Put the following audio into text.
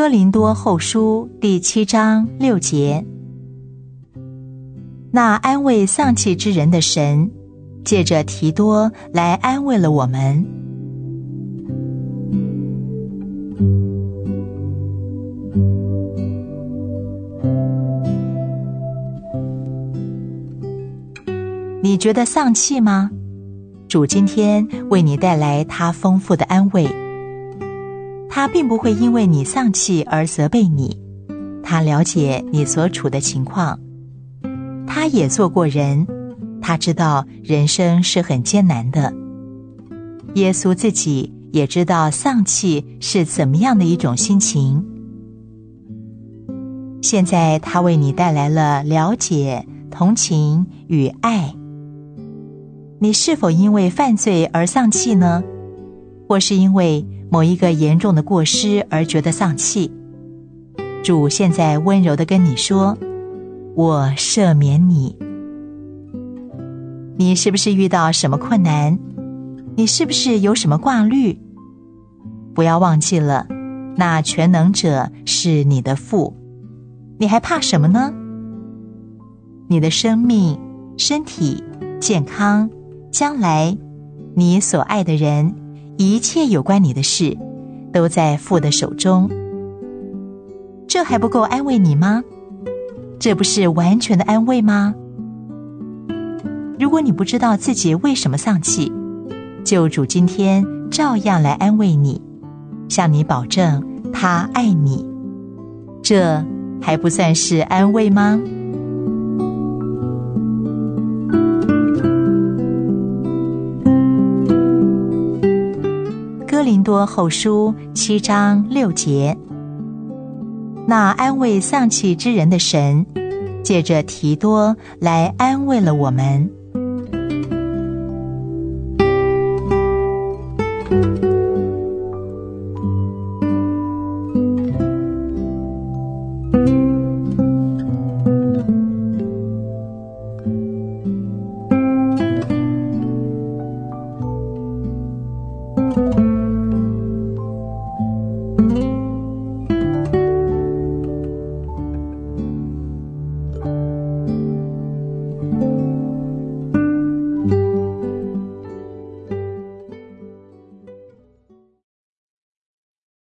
哥林多后书第七章六节，那安慰丧气之人的神，借着提多来安慰了我们。你觉得丧气吗？主今天为你带来他丰富的安慰。他并不会因为你丧气而责备你，他了解你所处的情况，他也做过人，他知道人生是很艰难的。耶稣自己也知道丧气是怎么样的一种心情。现在他为你带来了了解、同情与爱。你是否因为犯罪而丧气呢？或是因为某一个严重的过失而觉得丧气，主现在温柔的跟你说：“我赦免你。”你是不是遇到什么困难？你是不是有什么挂虑？不要忘记了，那全能者是你的父，你还怕什么呢？你的生命、身体、健康、将来，你所爱的人。一切有关你的事，都在父的手中。这还不够安慰你吗？这不是完全的安慰吗？如果你不知道自己为什么丧气，救主今天照样来安慰你，向你保证他爱你。这还不算是安慰吗？多林多后书七章六节，那安慰丧气之人的神，借着提多来安慰了我们。